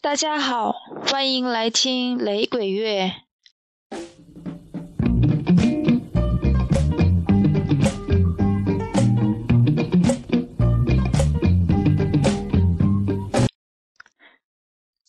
大家好，欢迎来听雷鬼乐。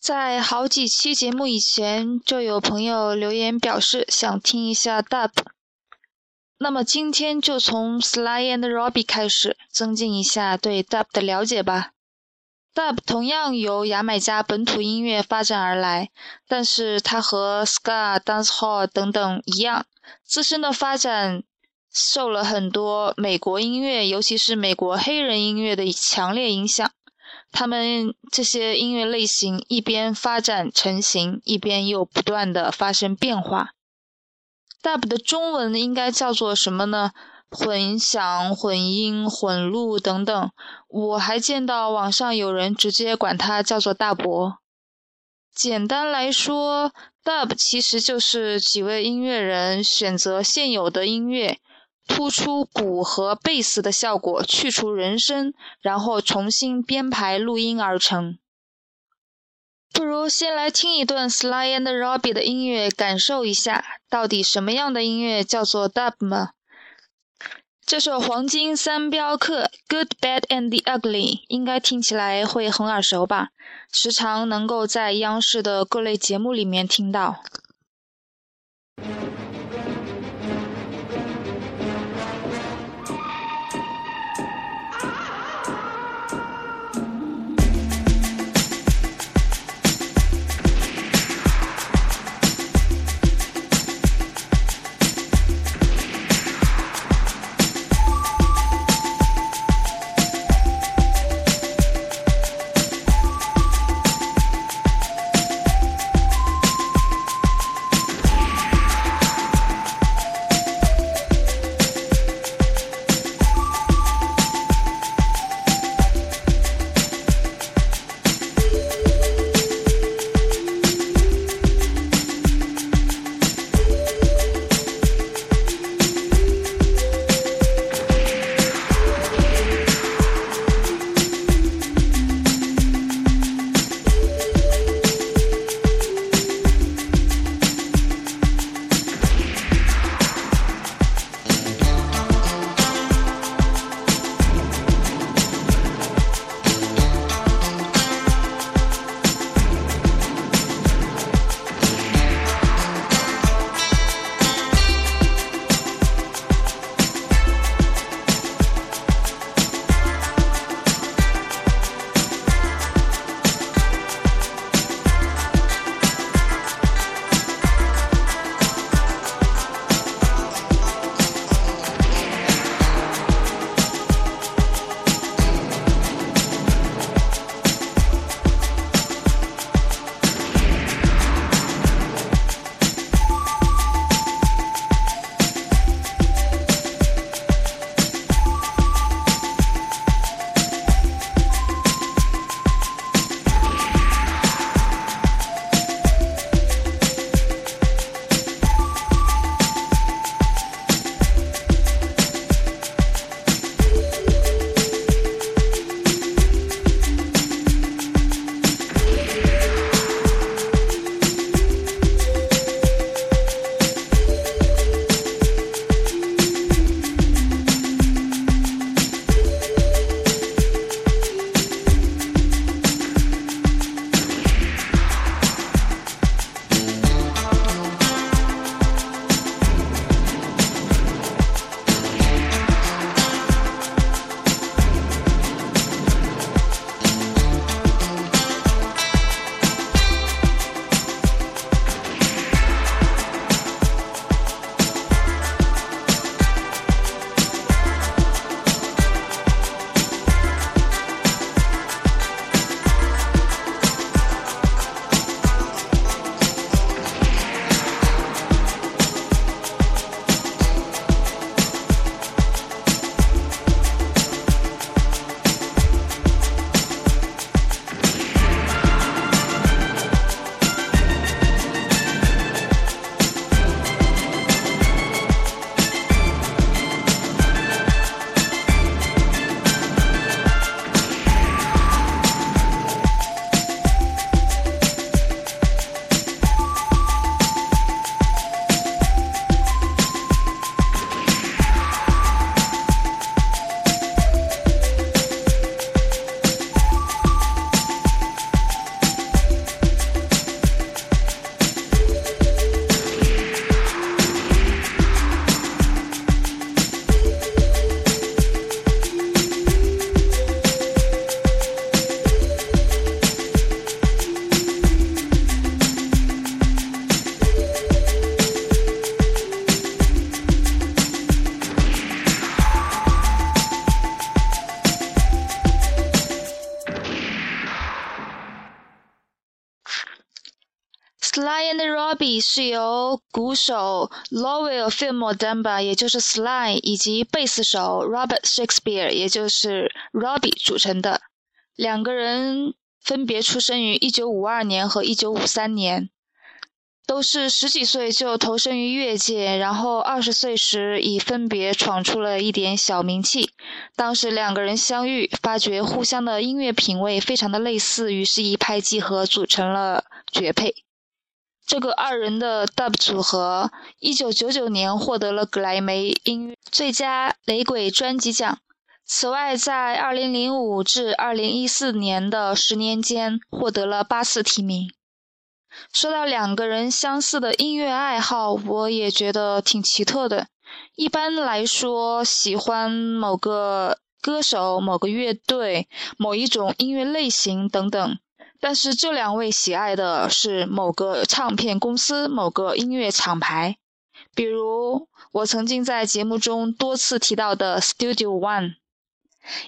在好几期节目以前，就有朋友留言表示想听一下 Dub。那么今天就从 Sly and Robbie 开始，增进一下对 Dub 的了解吧。Dub 同样由牙买加本土音乐发展而来，但是它和 Ska、Dancehall 等等一样，自身的发展受了很多美国音乐，尤其是美国黑人音乐的强烈影响。他们这些音乐类型一边发展成型，一边又不断的发生变化。Dub 的中文应该叫做什么呢？混响、混音、混录等等。我还见到网上有人直接管它叫做大伯。简单来说，Dub 其实就是几位音乐人选择现有的音乐，突出鼓和贝斯的效果，去除人声，然后重新编排录音而成。不如先来听一段 Sly and Robbie 的音乐，感受一下到底什么样的音乐叫做 Dub 吗？这首黄金三镖客《Good, Bad and the Ugly》应该听起来会很耳熟吧？时常能够在央视的各类节目里面听到。是由鼓手 Lowell Fillmore Dunbar，也就是 Sly，以及贝斯手 Robert Shakespeare，也就是 Robbie 组成的。两个人分别出生于1952年和1953年。都是十几岁就投身于乐界，然后二十岁时已分别闯出了一点小名气。当时两个人相遇，发觉互相的音乐品味非常的类似，于是，一拍即合，组成了绝配。这个二人的 Dub 组合，一九九九年获得了格莱美音乐最佳雷鬼专辑奖。此外，在二零零五至二零一四年的十年间，获得了八次提名。说到两个人相似的音乐爱好，我也觉得挺奇特的。一般来说，喜欢某个歌手、某个乐队、某一种音乐类型等等。但是这两位喜爱的是某个唱片公司、某个音乐厂牌，比如我曾经在节目中多次提到的 Studio One，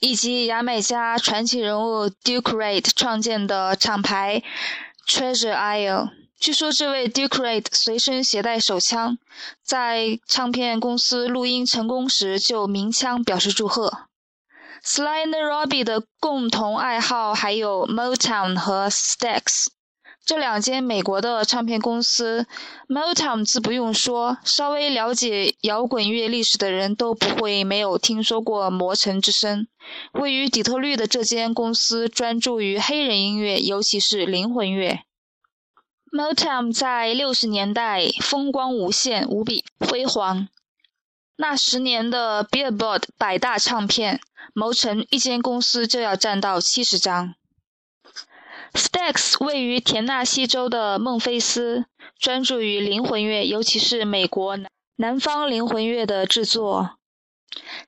以及牙买加传奇人物 Duke Reid 创建的厂牌。Treasure Isle，据说这位 Duke Reid 随身携带手枪，在唱片公司录音成功时就鸣枪表示祝贺。Sly and Robbie 的共同爱好还有 Motown 和 Stax，这两间美国的唱片公司。Motown 自不用说，稍微了解摇滚乐历史的人都不会没有听说过魔城之声。位于底特律的这间公司专注于黑人音乐，尤其是灵魂乐。Motown 在六十年代风光无限，无比辉煌。那十年的 Billboard 百大唱片，谋成一间公司就要占到七十张。Stax 位于田纳西州的孟菲斯，专注于灵魂乐，尤其是美国南方灵魂乐的制作。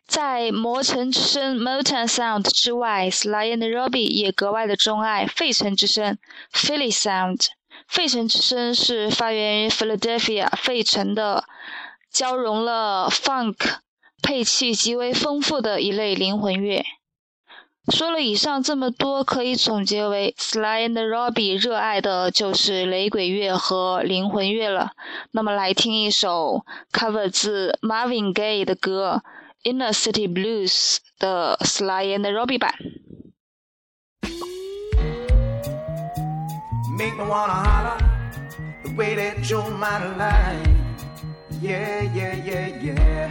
在魔城之声 （Motown Sound） 之外，Sly and Robbie 也格外的钟爱费城之声 （Philly Sound）。费城之声是发源于 Philadelphia 费城的，交融了 Funk 配器极为丰富的一类灵魂乐。说了以上这么多，可以总结为 Sly and Robbie 热爱的就是雷鬼乐和灵魂乐了。那么来听一首 cover 自 Marvin Gaye 的歌。Inner City Blues 的 Sly and Robbie 版。Make me wanna holler the way that you're my line. Yeah, yeah, yeah, yeah.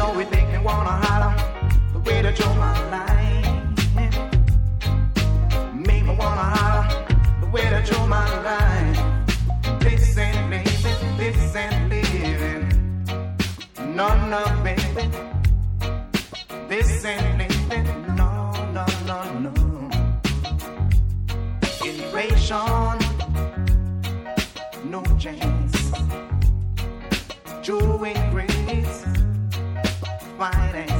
know, it make me wanna holler the way that you're my line. Make me wanna holler the way that you're my line. This ain't me this ain't living. No, no, finance.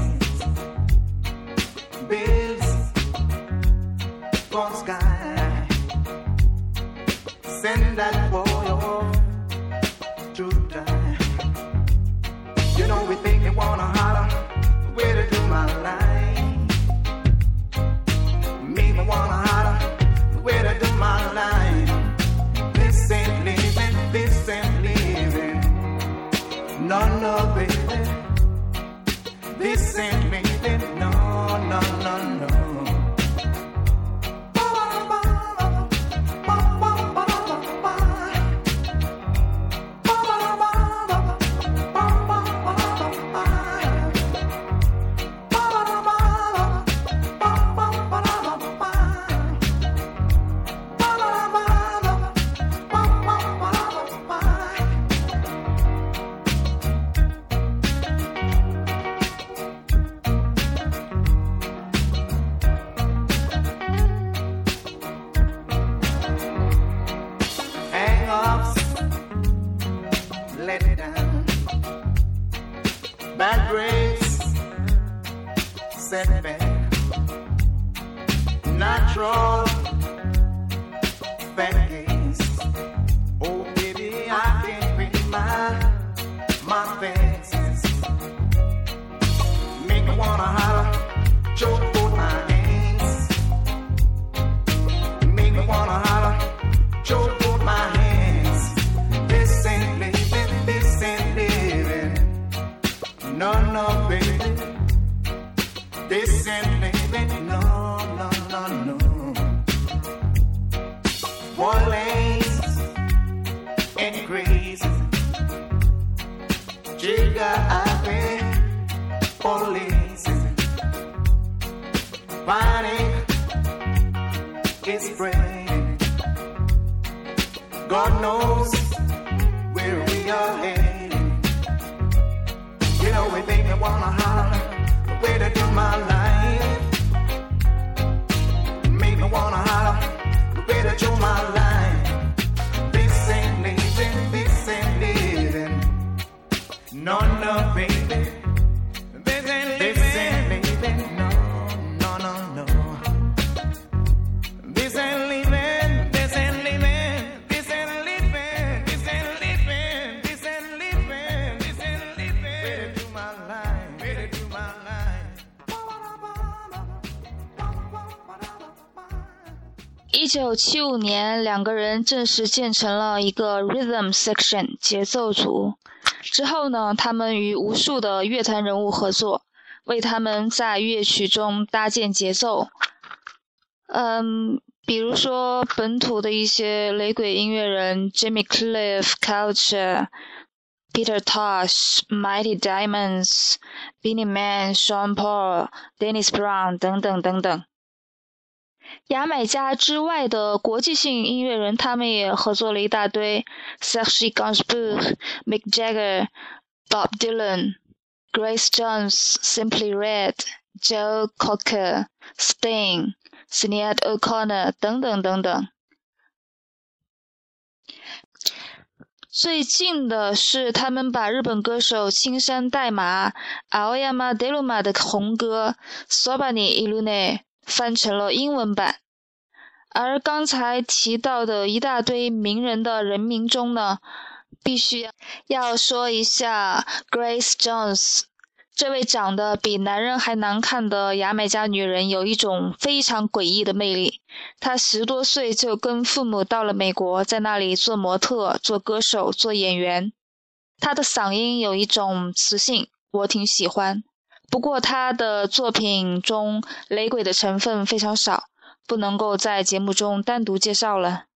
This ain't living, no, no, no, no. Boy, and crazy. Jigga, I pay police. Panic is spreading. God knows where we are heading. You know, we make me wanna holler the way to do my life. Make me wanna holler the way to do my life. 九七五年，两个人正式建成了一个 rhythm section 节奏组。之后呢，他们与无数的乐坛人物合作，为他们在乐曲中搭建节奏。嗯，比如说本土的一些雷鬼音乐人 Jimmy Cliff、Culture、Peter Tosh、Mighty Diamonds、Beenie Man、Sean Paul、Dennis Brown 等等等等。牙买加之外的国际性音乐人，他们也合作了一大堆：Serge Gainsbourg、Mick Jagger、Bob Dylan、Grace Jones、Simply Red、Joe Cocker、Sting、Sinead O'Connor 等等等等。最近的是，他们把日本歌手青山代码、Aoyama Deluma 的红歌《Sobani Ilune》翻成了英文版。而刚才提到的一大堆名人的人名中呢，必须要说一下 Grace Jones。这位长得比男人还难看的牙买加女人，有一种非常诡异的魅力。她十多岁就跟父母到了美国，在那里做模特、做歌手、做演员。她的嗓音有一种磁性，我挺喜欢。不过他的作品中雷鬼的成分非常少，不能够在节目中单独介绍了。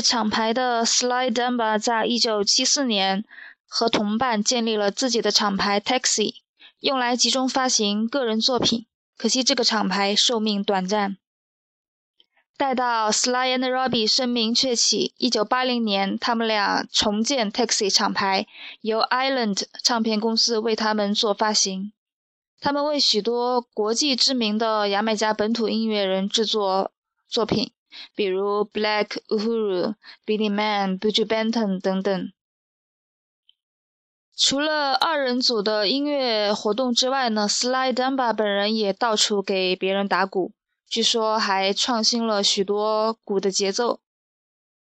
厂牌的 Sly Dunbar 在一九七四年和同伴建立了自己的厂牌 Taxi，用来集中发行个人作品。可惜这个厂牌寿命短暂。待到 Sly and Robbie 声名鹊起，一九八零年，他们俩重建 Taxi 厂牌，由 Island 唱片公司为他们做发行。他们为许多国际知名的牙买加本土音乐人制作作品。比如 Black Uhuru、Billy Man、Buju Banton 等等。除了二人组的音乐活动之外呢，Sly Dunbar 本人也到处给别人打鼓，据说还创新了许多鼓的节奏。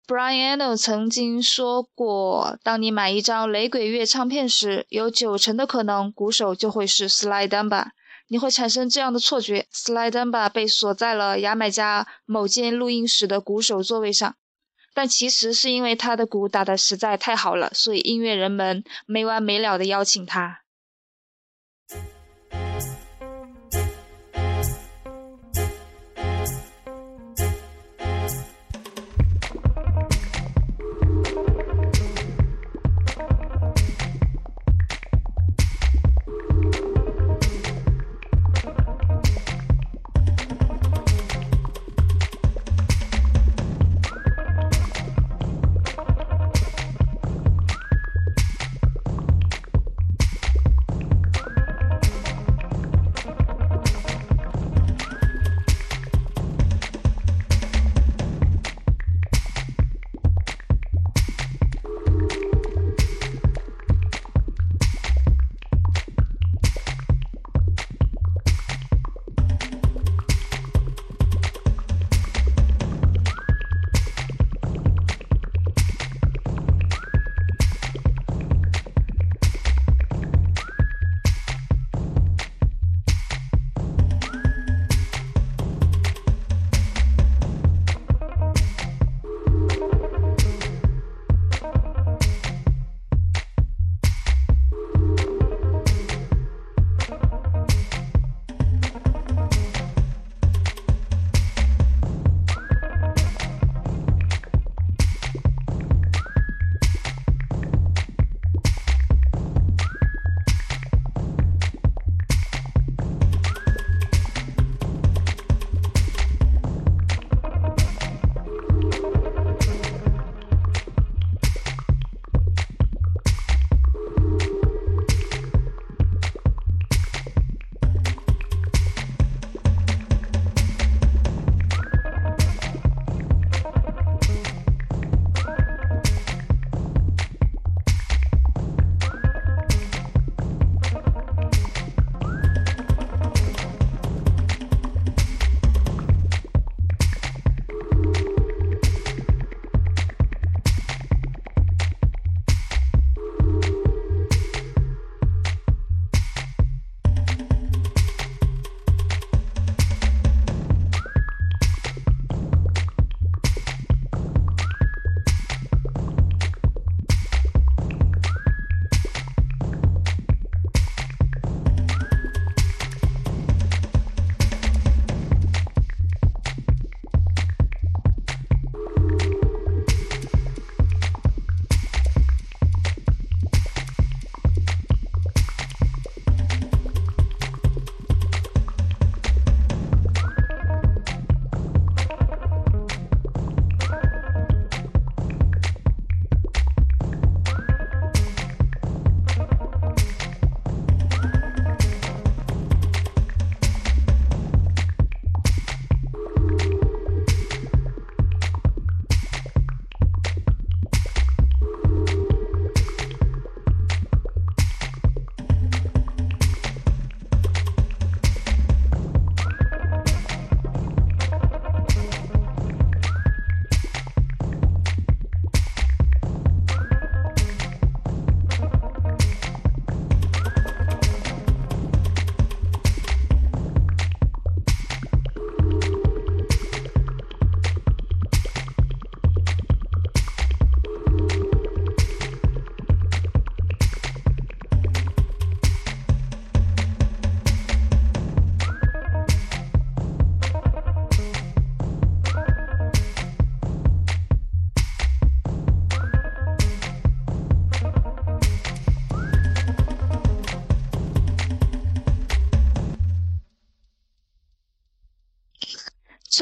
Brian Eno 曾经说过，当你买一张雷鬼乐唱片时，有九成的可能鼓手就会是 Sly Dunbar。你会产生这样的错觉，Slydenba 被锁在了牙买加某间录音室的鼓手座位上，但其实是因为他的鼓打得实在太好了，所以音乐人们没完没了的邀请他。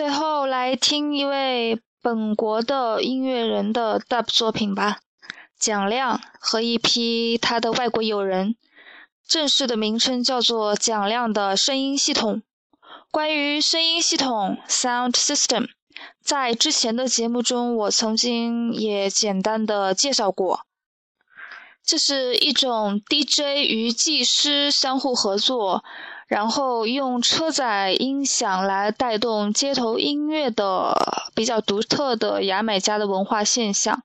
最后来听一位本国的音乐人的 Dub 作品吧，蒋亮和一批他的外国友人，正式的名称叫做蒋亮的声音系统。关于声音系统 （Sound System），在之前的节目中我曾经也简单的介绍过。这是一种 DJ 与技师相互合作，然后用车载音响来带动街头音乐的比较独特的牙买加的文化现象。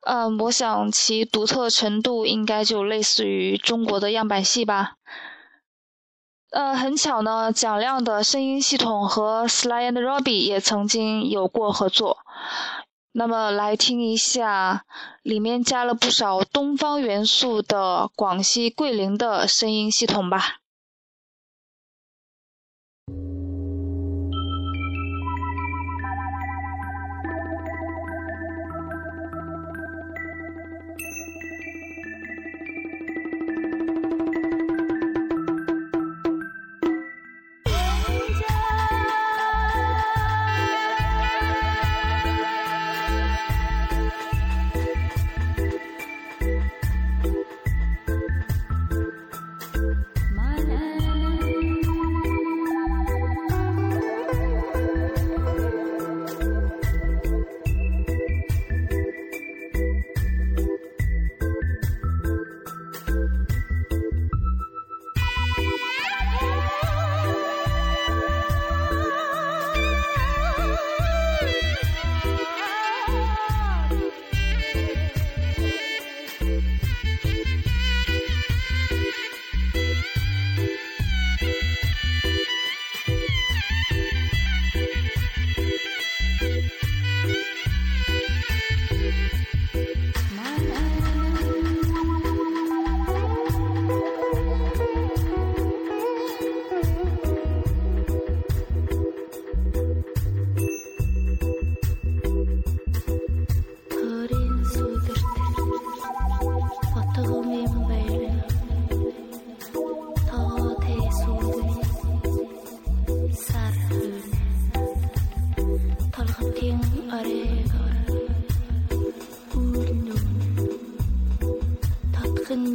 嗯，我想其独特程度应该就类似于中国的样板戏吧。呃，很巧呢，蒋亮的声音系统和 Sly and Robbie 也曾经有过合作。那么，来听一下里面加了不少东方元素的广西桂林的声音系统吧。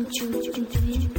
好吧，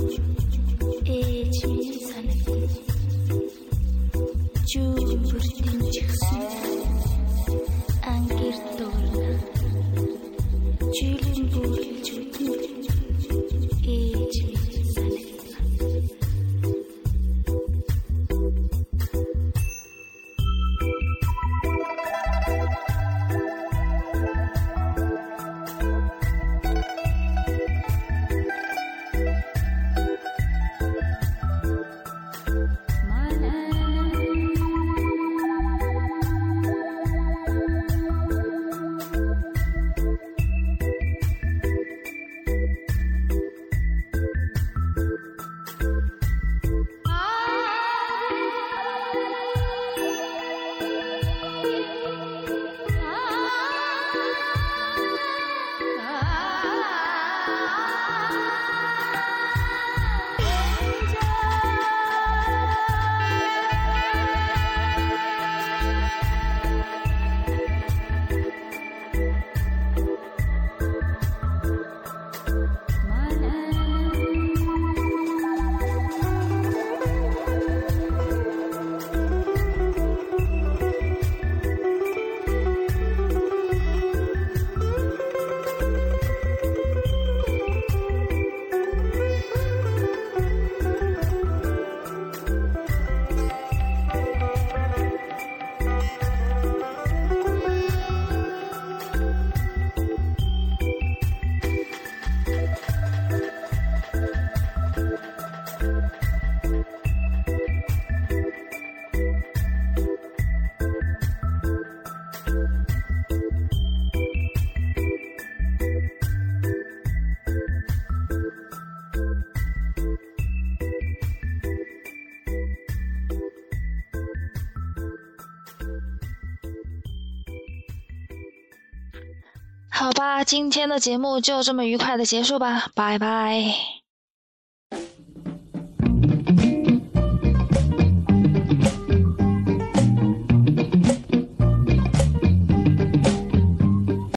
今天的节目就这么愉快的结束吧，拜拜。